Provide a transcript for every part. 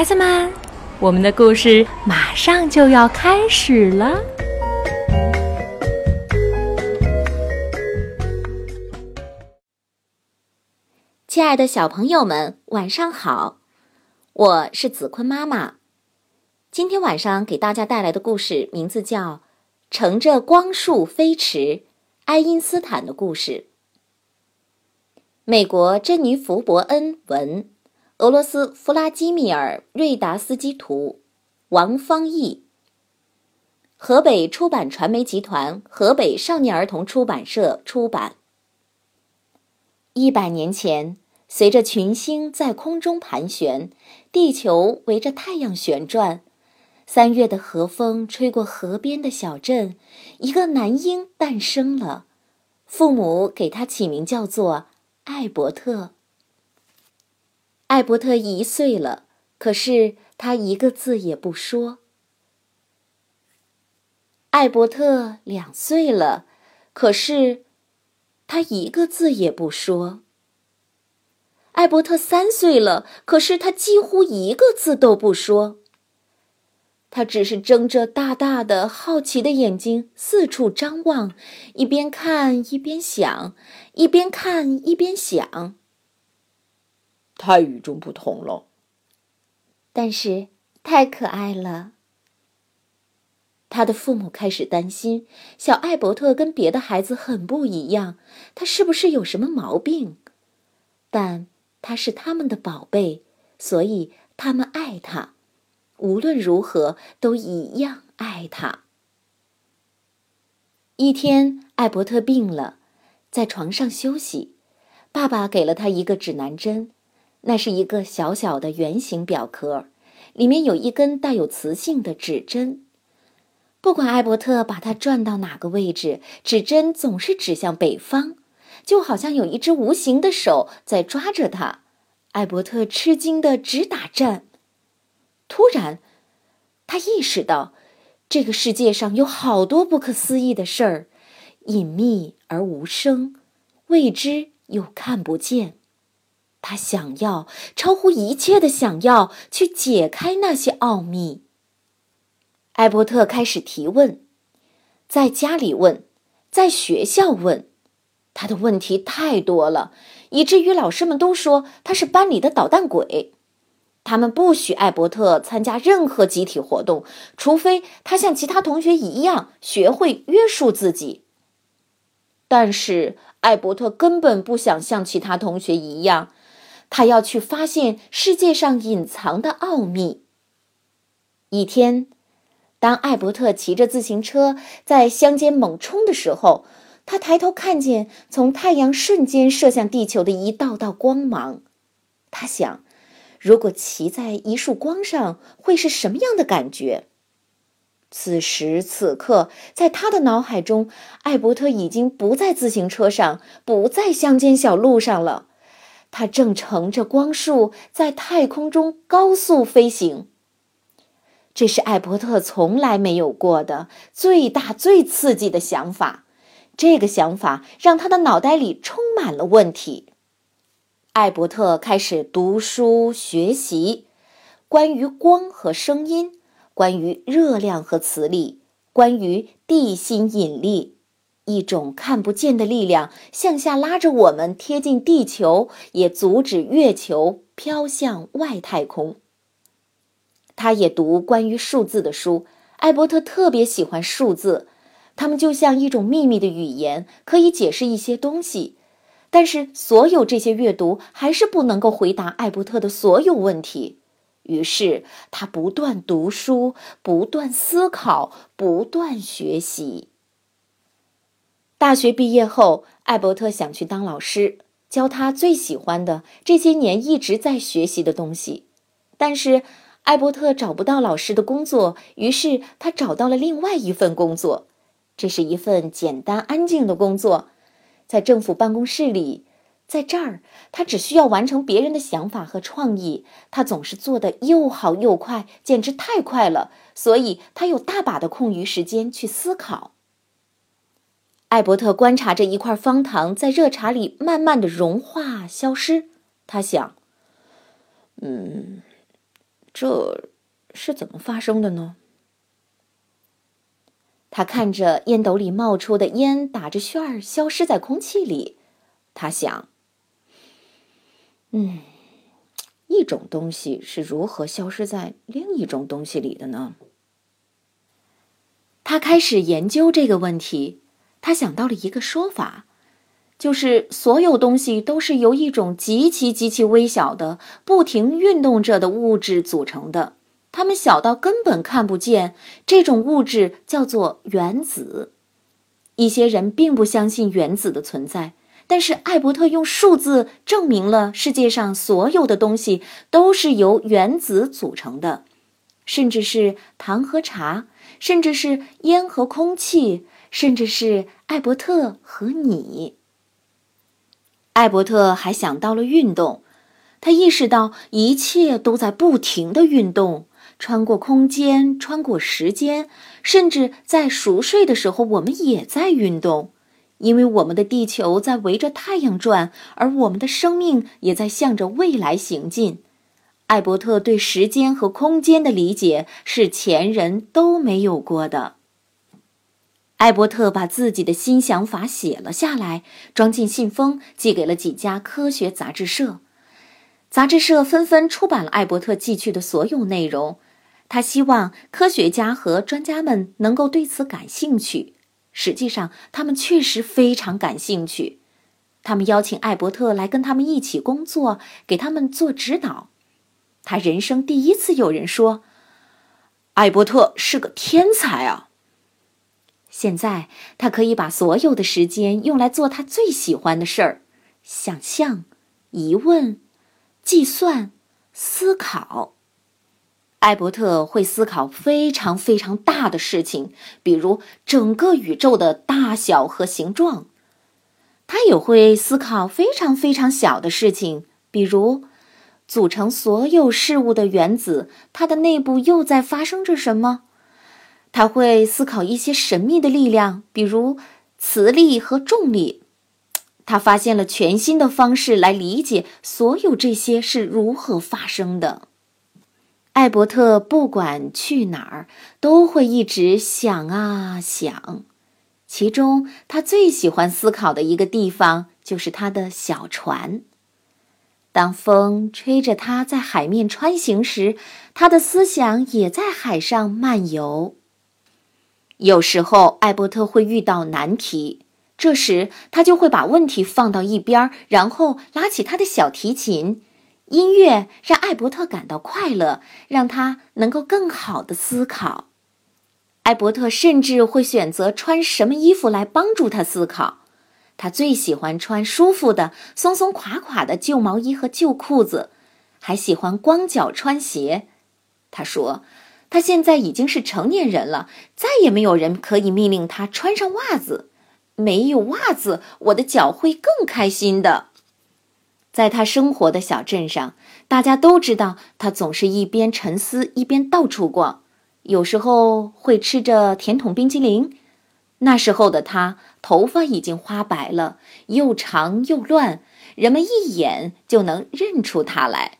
孩子们，我们的故事马上就要开始了。亲爱的小朋友们，晚上好！我是子坤妈妈。今天晚上给大家带来的故事名字叫《乘着光束飞驰》，爱因斯坦的故事。美国珍妮弗·伯恩文，俄罗斯弗拉基米尔·瑞达斯基图，王芳译。河北出版传媒集团河北少年儿童出版社出版。一百年前。随着群星在空中盘旋，地球围着太阳旋转。三月的和风吹过河边的小镇，一个男婴诞生了，父母给他起名叫做艾伯特。艾伯特一岁了，可是他一个字也不说。艾伯特两岁了，可是他一个字也不说。艾伯特三岁了，可是他几乎一个字都不说。他只是睁着大大的好奇的眼睛四处张望，一边看一边想，一边看一边想。太与众不同了，但是太可爱了。他的父母开始担心，小艾伯特跟别的孩子很不一样，他是不是有什么毛病？但。他是他们的宝贝，所以他们爱他，无论如何都一样爱他。一天，艾伯特病了，在床上休息。爸爸给了他一个指南针，那是一个小小的圆形表壳，里面有一根带有磁性的指针。不管艾伯特把它转到哪个位置，指针总是指向北方。就好像有一只无形的手在抓着他，艾伯特吃惊的直打颤。突然，他意识到，这个世界上有好多不可思议的事儿，隐秘而无声，未知又看不见。他想要超乎一切的想要去解开那些奥秘。艾伯特开始提问，在家里问，在学校问。他的问题太多了，以至于老师们都说他是班里的捣蛋鬼。他们不许艾伯特参加任何集体活动，除非他像其他同学一样学会约束自己。但是艾伯特根本不想像其他同学一样，他要去发现世界上隐藏的奥秘。一天，当艾伯特骑着自行车在乡间猛冲的时候。他抬头看见从太阳瞬间射向地球的一道道光芒，他想，如果骑在一束光上，会是什么样的感觉？此时此刻，在他的脑海中，艾伯特已经不在自行车上，不在乡间小路上了，他正乘着光束在太空中高速飞行。这是艾伯特从来没有过的最大、最刺激的想法。这个想法让他的脑袋里充满了问题。艾伯特开始读书学习，关于光和声音，关于热量和磁力，关于地心引力，一种看不见的力量向下拉着我们贴近地球，也阻止月球飘向外太空。他也读关于数字的书。艾伯特特别喜欢数字。它们就像一种秘密的语言，可以解释一些东西，但是所有这些阅读还是不能够回答艾伯特的所有问题。于是他不断读书，不断思考，不断学习。大学毕业后，艾伯特想去当老师，教他最喜欢的这些年一直在学习的东西。但是艾伯特找不到老师的工作，于是他找到了另外一份工作。这是一份简单安静的工作，在政府办公室里，在这儿，他只需要完成别人的想法和创意。他总是做得又好又快，简直太快了，所以他有大把的空余时间去思考。艾伯特观察着一块方糖在热茶里慢慢的融化消失，他想：“嗯，这是怎么发生的呢？他看着烟斗里冒出的烟打着旋儿消失在空气里，他想：“嗯，一种东西是如何消失在另一种东西里的呢？”他开始研究这个问题。他想到了一个说法，就是所有东西都是由一种极其极其微小的、不停运动着的物质组成的。它们小到根本看不见，这种物质叫做原子。一些人并不相信原子的存在，但是艾伯特用数字证明了世界上所有的东西都是由原子组成的，甚至是糖和茶，甚至是烟和空气，甚至是艾伯特和你。艾伯特还想到了运动，他意识到一切都在不停的运动。穿过空间，穿过时间，甚至在熟睡的时候，我们也在运动，因为我们的地球在围着太阳转，而我们的生命也在向着未来行进。艾伯特对时间和空间的理解是前人都没有过的。艾伯特把自己的新想法写了下来，装进信封，寄给了几家科学杂志社。杂志社纷纷出版了艾伯特寄去的所有内容。他希望科学家和专家们能够对此感兴趣。实际上，他们确实非常感兴趣。他们邀请艾伯特来跟他们一起工作，给他们做指导。他人生第一次有人说：“艾伯特是个天才啊！”现在，他可以把所有的时间用来做他最喜欢的事儿：想象、疑问、计算、思考。艾伯特会思考非常非常大的事情，比如整个宇宙的大小和形状。他也会思考非常非常小的事情，比如组成所有事物的原子，它的内部又在发生着什么。他会思考一些神秘的力量，比如磁力和重力。他发现了全新的方式来理解所有这些是如何发生的。艾伯特不管去哪儿，都会一直想啊想。其中，他最喜欢思考的一个地方就是他的小船。当风吹着他在海面穿行时，他的思想也在海上漫游。有时候，艾伯特会遇到难题，这时他就会把问题放到一边，然后拉起他的小提琴。音乐让艾伯特感到快乐，让他能够更好的思考。艾伯特甚至会选择穿什么衣服来帮助他思考。他最喜欢穿舒服的、松松垮垮的旧毛衣和旧裤子，还喜欢光脚穿鞋。他说：“他现在已经是成年人了，再也没有人可以命令他穿上袜子。没有袜子，我的脚会更开心的。”在他生活的小镇上，大家都知道他总是一边沉思一边到处逛，有时候会吃着甜筒冰激凌。那时候的他头发已经花白了，又长又乱，人们一眼就能认出他来。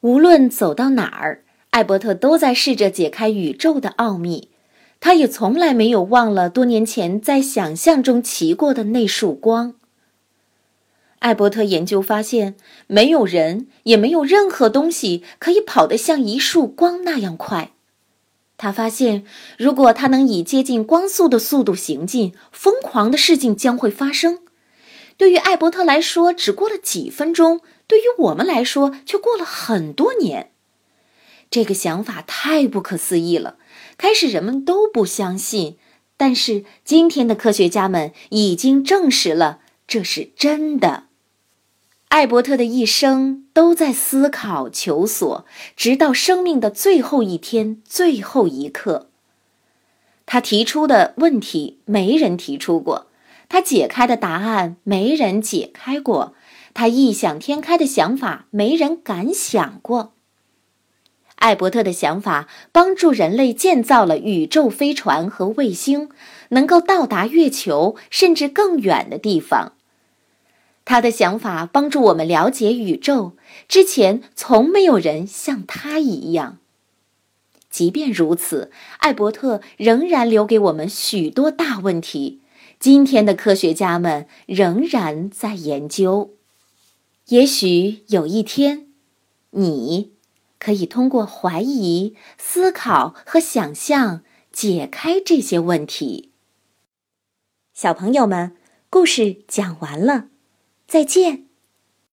无论走到哪儿，艾伯特都在试着解开宇宙的奥秘。他也从来没有忘了多年前在想象中骑过的那束光。艾伯特研究发现，没有人，也没有任何东西可以跑得像一束光那样快。他发现，如果他能以接近光速的速度行进，疯狂的事情将会发生。对于艾伯特来说，只过了几分钟；对于我们来说，却过了很多年。这个想法太不可思议了，开始人们都不相信，但是今天的科学家们已经证实了这是真的。艾伯特的一生都在思考、求索，直到生命的最后一天、最后一刻。他提出的问题没人提出过，他解开的答案没人解开过，他异想天开的想法没人敢想过。艾伯特的想法帮助人类建造了宇宙飞船和卫星，能够到达月球甚至更远的地方。他的想法帮助我们了解宇宙，之前从没有人像他一样。即便如此，艾伯特仍然留给我们许多大问题。今天的科学家们仍然在研究。也许有一天，你可以通过怀疑、思考和想象解开这些问题。小朋友们，故事讲完了，再见。